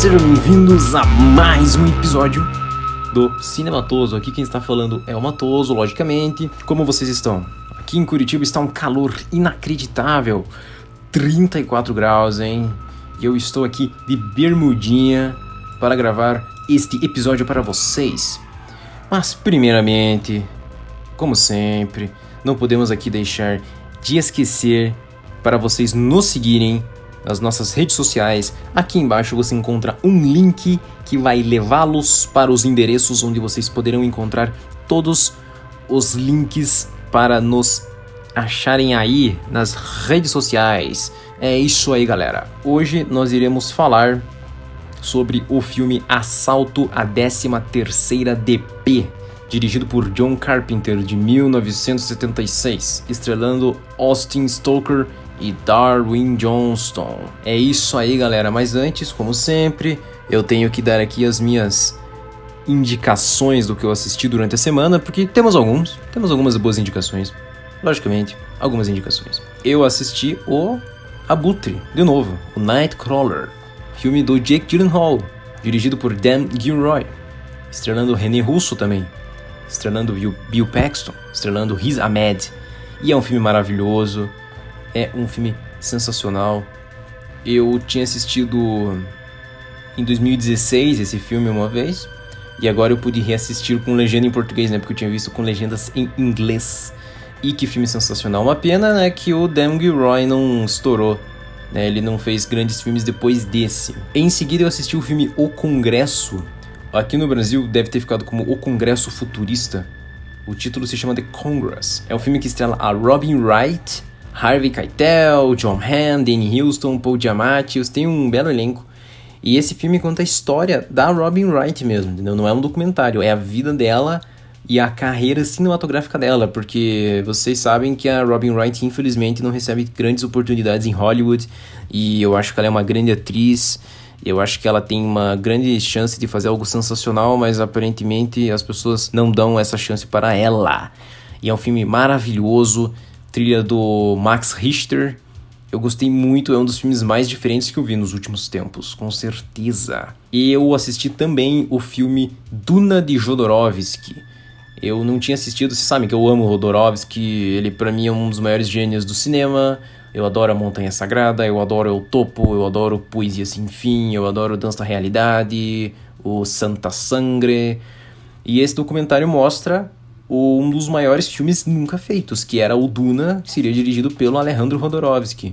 Sejam bem-vindos a mais um episódio do Cinematoso. Aqui quem está falando é o Matoso, logicamente. Como vocês estão? Aqui em Curitiba está um calor inacreditável. 34 graus, hein? E eu estou aqui de bermudinha para gravar este episódio para vocês. Mas primeiramente, como sempre, não podemos aqui deixar de esquecer para vocês nos seguirem nas nossas redes sociais. Aqui embaixo você encontra um link que vai levá-los para os endereços onde vocês poderão encontrar todos os links para nos acharem aí nas redes sociais. É isso aí, galera. Hoje nós iremos falar sobre o filme Assalto à 13ª DP, dirigido por John Carpenter de 1976, estrelando Austin Stoker e Darwin Johnston. É isso aí, galera. Mas antes, como sempre, eu tenho que dar aqui as minhas indicações do que eu assisti durante a semana, porque temos alguns, temos algumas boas indicações. Logicamente, algumas indicações. Eu assisti o Abutre, de novo, o Nightcrawler, filme do Jake Gyllenhaal, dirigido por Dan Gilroy, estrelando René Russo também, estrelando Bill Paxton, estrelando Riz Ahmed. E é um filme maravilhoso, é um filme sensacional. Eu tinha assistido em 2016 esse filme uma vez, e agora eu pude reassistir com legenda em português, né? Porque eu tinha visto com legendas em inglês. E que filme sensacional. Uma pena, né, que o Dan Gilroy não estourou. Né? Ele não fez grandes filmes depois desse. Em seguida eu assisti o filme O Congresso. Aqui no Brasil deve ter ficado como O Congresso Futurista. O título se chama The Congress. É um filme que estrela a Robin Wright, Harvey Keitel, John Hamm, Danny Houston, Paul Giamatti, tem um belo elenco. E esse filme conta a história da Robin Wright mesmo, entendeu? Não é um documentário, é a vida dela e a carreira cinematográfica dela, porque vocês sabem que a Robin Wright infelizmente não recebe grandes oportunidades em Hollywood e eu acho que ela é uma grande atriz. Eu acho que ela tem uma grande chance de fazer algo sensacional, mas aparentemente as pessoas não dão essa chance para ela. E é um filme maravilhoso trilha do Max Richter. Eu gostei muito, é um dos filmes mais diferentes que eu vi nos últimos tempos, com certeza. E eu assisti também o filme Duna de Jodorowsky. Eu não tinha assistido, vocês sabem que eu amo Jodorowsky, ele para mim é um dos maiores gênios do cinema. Eu adoro a Montanha Sagrada, eu adoro o Topo, eu adoro Poesia Sem Fim, eu adoro Dança da Realidade, o Santa Sangre. E esse documentário mostra um dos maiores filmes nunca feitos, que era o Duna, que seria dirigido pelo Alejandro Rodorovsky.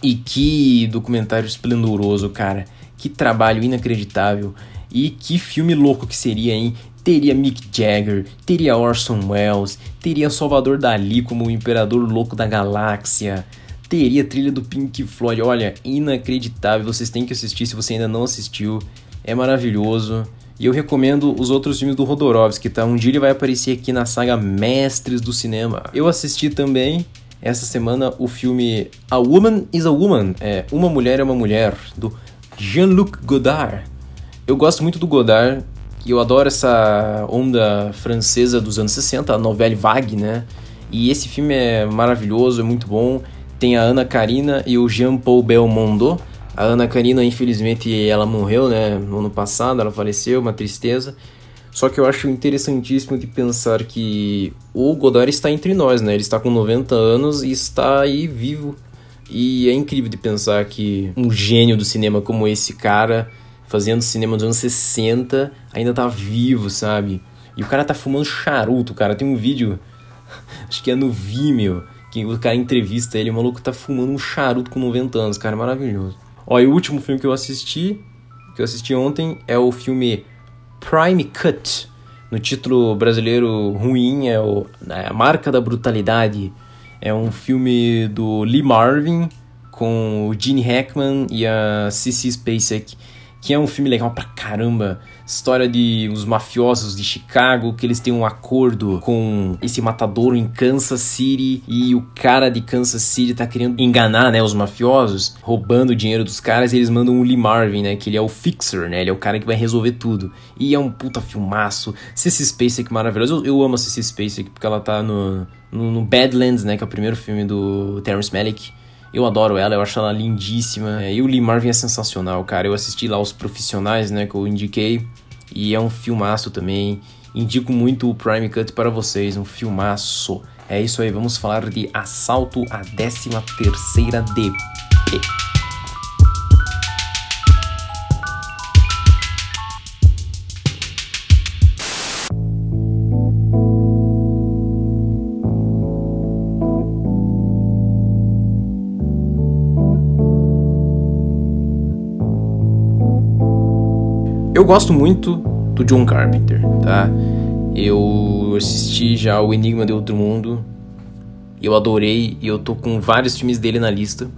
E que documentário esplendoroso, cara. Que trabalho inacreditável. E que filme louco que seria, hein? Teria Mick Jagger, teria Orson Welles, teria Salvador Dali como o Imperador Louco da Galáxia, teria trilha do Pink Floyd. Olha, inacreditável. Vocês têm que assistir se você ainda não assistiu. É maravilhoso. E eu recomendo os outros filmes do Rodorovsky, tá? Um dia ele vai aparecer aqui na saga Mestres do Cinema. Eu assisti também essa semana o filme A Woman is a Woman, é Uma Mulher é uma Mulher, do Jean-Luc Godard. Eu gosto muito do Godard e eu adoro essa onda francesa dos anos 60, a novelle vague, né? E esse filme é maravilhoso, é muito bom. Tem a Ana Karina e o Jean-Paul Belmondo a Ana Karina, infelizmente, ela morreu, né? No ano passado, ela faleceu, uma tristeza. Só que eu acho interessantíssimo de pensar que o Godard está entre nós, né? Ele está com 90 anos e está aí vivo. E é incrível de pensar que um gênio do cinema como esse cara, fazendo cinema dos anos 60, ainda tá vivo, sabe? E o cara tá fumando charuto, cara. Tem um vídeo, acho que é no Vimeo, que o cara entrevista ele, o maluco tá fumando um charuto com 90 anos, cara, maravilhoso. Ó, e o último filme que eu assisti, que eu assisti ontem, é o filme Prime Cut. No título brasileiro ruim, é, o, é A Marca da Brutalidade. É um filme do Lee Marvin com o Gene Hackman e a Cissy Spacek que é um filme legal pra caramba. História de os mafiosos de Chicago, que eles têm um acordo com esse matador em Kansas City e o cara de Kansas City tá querendo enganar, né, os mafiosos, roubando o dinheiro dos caras e eles mandam o Lee Marvin, né, que ele é o fixer, né, ele é o cara que vai resolver tudo. E é um puta filmaço. Cissy Spacek maravilhoso. Eu, eu amo a Spacek porque ela tá no, no, no Badlands, né, que é o primeiro filme do Terrence Malick. Eu adoro ela, eu acho ela lindíssima. É, e o Lee Marvin é sensacional, cara. Eu assisti lá os profissionais, né, que eu indiquei. E é um filmaço também. Indico muito o Prime Cut para vocês, um filmaço. É isso aí, vamos falar de Assalto à 13 terceira DP. Eu gosto muito do John Carpenter, tá? Eu assisti já o Enigma de Outro Mundo, eu adorei e eu tô com vários filmes dele na lista.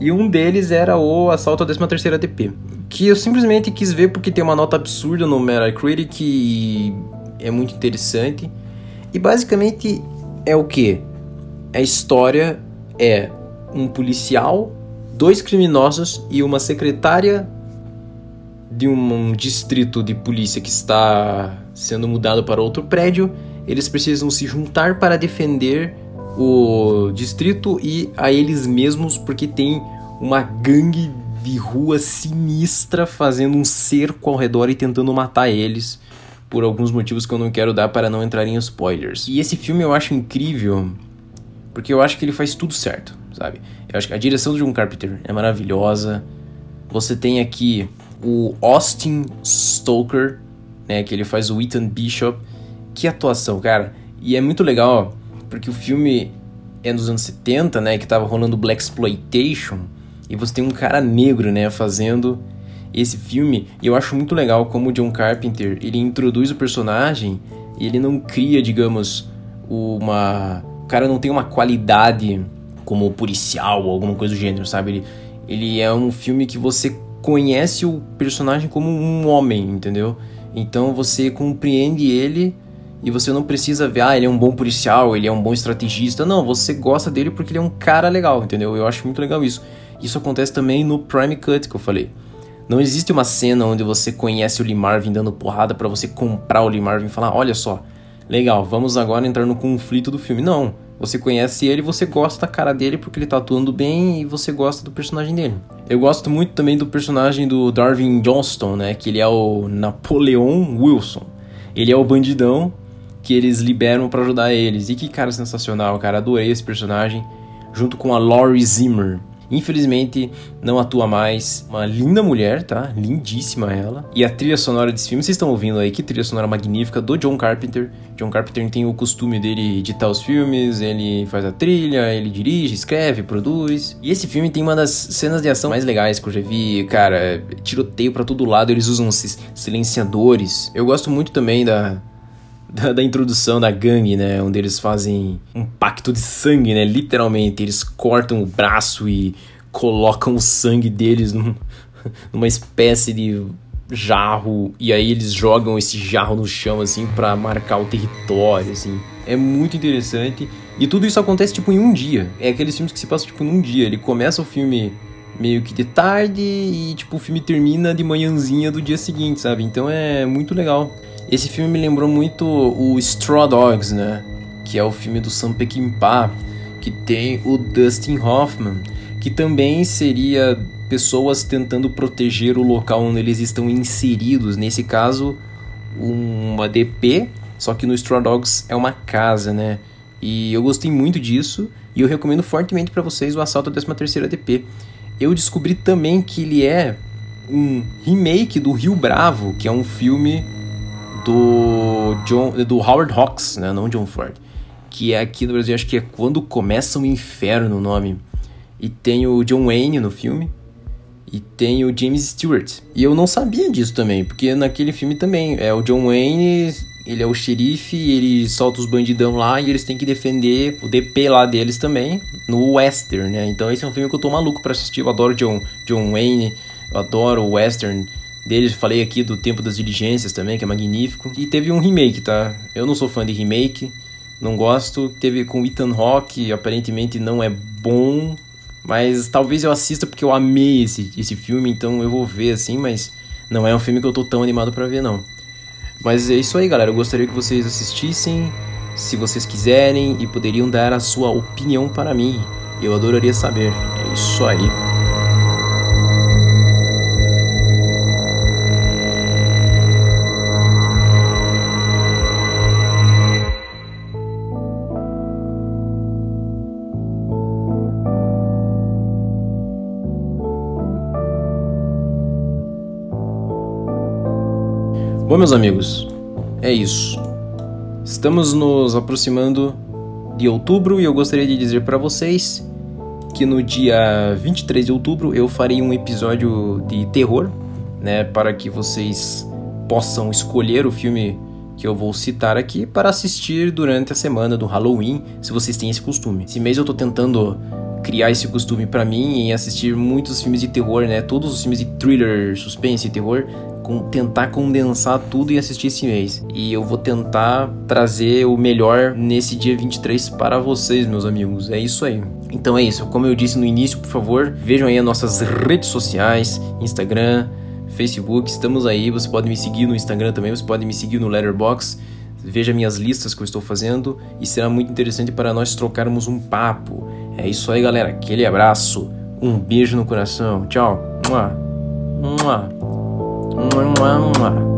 E um deles era o Assalto à 13ª DP, que eu simplesmente quis ver porque tem uma nota absurda no Metacritic e é muito interessante. E basicamente é o que? A história é um policial, dois criminosos e uma secretária de um distrito de polícia que está sendo mudado para outro prédio, eles precisam se juntar para defender o distrito e a eles mesmos, porque tem uma gangue de rua sinistra fazendo um cerco ao redor e tentando matar eles por alguns motivos que eu não quero dar para não entrar em spoilers. E esse filme eu acho incrível porque eu acho que ele faz tudo certo, sabe? Eu acho que a direção do John Carpenter é maravilhosa. Você tem aqui o Austin Stoker, né, que ele faz o Ethan Bishop. Que atuação, cara. E é muito legal, porque o filme é nos anos 70, né, que tava rolando Black Exploitation, e você tem um cara negro, né, fazendo esse filme. E eu acho muito legal como o John Carpenter, ele introduz o personagem e ele não cria, digamos, uma o cara não tem uma qualidade como policial ou alguma coisa do gênero, sabe? Ele, ele é um filme que você conhece o personagem como um homem, entendeu? Então você compreende ele e você não precisa ver, ah, ele é um bom policial, ele é um bom estrategista. Não, você gosta dele porque ele é um cara legal, entendeu? Eu acho muito legal isso. Isso acontece também no Prime Cut que eu falei. Não existe uma cena onde você conhece o Lee Marvin dando porrada para você comprar o Lee Marvin e falar, olha só, legal, vamos agora entrar no conflito do filme. Não, você conhece ele, você gosta da cara dele porque ele tá atuando bem e você gosta do personagem dele. Eu gosto muito também do personagem do Darwin Johnston, né? Que ele é o Napoleon Wilson. Ele é o bandidão que eles liberam para ajudar eles. E que cara sensacional, cara. Adorei esse personagem. Junto com a Laurie Zimmer. Infelizmente, não atua mais. Uma linda mulher, tá? Lindíssima ela. E a trilha sonora desse filme, vocês estão ouvindo aí, que trilha sonora magnífica do John Carpenter. John Carpenter tem o costume dele editar os filmes, ele faz a trilha, ele dirige, escreve, produz. E esse filme tem uma das cenas de ação mais legais que eu já vi. Cara, tiroteio para todo lado, eles usam silenciadores. Eu gosto muito também da, da, da, introdução da gangue, né? Onde eles fazem um pacto de sangue, né? Literalmente, eles cortam o braço e colocam o sangue deles num, numa espécie de jarro e aí eles jogam esse jarro no chão assim para marcar o território assim. É muito interessante e tudo isso acontece tipo em um dia. É aqueles filmes que se passam tipo num dia. Ele começa o filme meio que de tarde e tipo o filme termina de manhãzinha do dia seguinte, sabe? Então é muito legal. Esse filme me lembrou muito o Straw Dogs, né? Que é o filme do Sam Peckinpah, que tem o Dustin Hoffman, que também seria pessoas tentando proteger o local onde eles estão inseridos. Nesse caso, uma DP, só que no Straw Dogs é uma casa, né? E eu gostei muito disso e eu recomendo fortemente para vocês o Assalto à 13ª DP. Eu descobri também que ele é um remake do Rio Bravo, que é um filme do John, do Howard Hawks, né, não John Ford, que é aqui no Brasil acho que é quando começa o inferno o nome. E tem o John Wayne no filme e tem o James Stewart. E eu não sabia disso também, porque naquele filme também é o John Wayne, ele é o xerife, ele solta os bandidão lá e eles têm que defender o DP lá deles também no western, né? Então esse é um filme que eu tô maluco para assistir. Eu adoro John John Wayne, eu adoro o western deles. Falei aqui do Tempo das Diligências também, que é magnífico. E teve um remake, tá? Eu não sou fã de remake, não gosto. Teve com Ethan Hawke, aparentemente não é bom. Mas talvez eu assista porque eu amei esse, esse filme, então eu vou ver assim, mas não é um filme que eu tô tão animado para ver, não. Mas é isso aí, galera. Eu gostaria que vocês assistissem, se vocês quiserem, e poderiam dar a sua opinião para mim. Eu adoraria saber. É Isso aí. Bom, meus amigos, é isso. Estamos nos aproximando de outubro e eu gostaria de dizer para vocês que no dia 23 de outubro eu farei um episódio de terror, né, para que vocês possam escolher o filme que eu vou citar aqui para assistir durante a semana do Halloween, se vocês têm esse costume. Esse mês eu tô tentando criar esse costume para mim e assistir muitos filmes de terror, né? Todos os filmes de thriller, suspense e terror com, tentar condensar tudo e assistir esse mês. E eu vou tentar trazer o melhor nesse dia 23 para vocês, meus amigos. É isso aí. Então é isso. Como eu disse no início, por favor, vejam aí as nossas redes sociais, Instagram, Facebook, estamos aí. Você pode me seguir no Instagram também, você pode me seguir no Letterboxd. Veja minhas listas que eu estou fazendo e será muito interessante para nós trocarmos um papo. É isso aí, galera. Aquele abraço. Um beijo no coração. Tchau. Mua. Mua. Mua, mua, mua.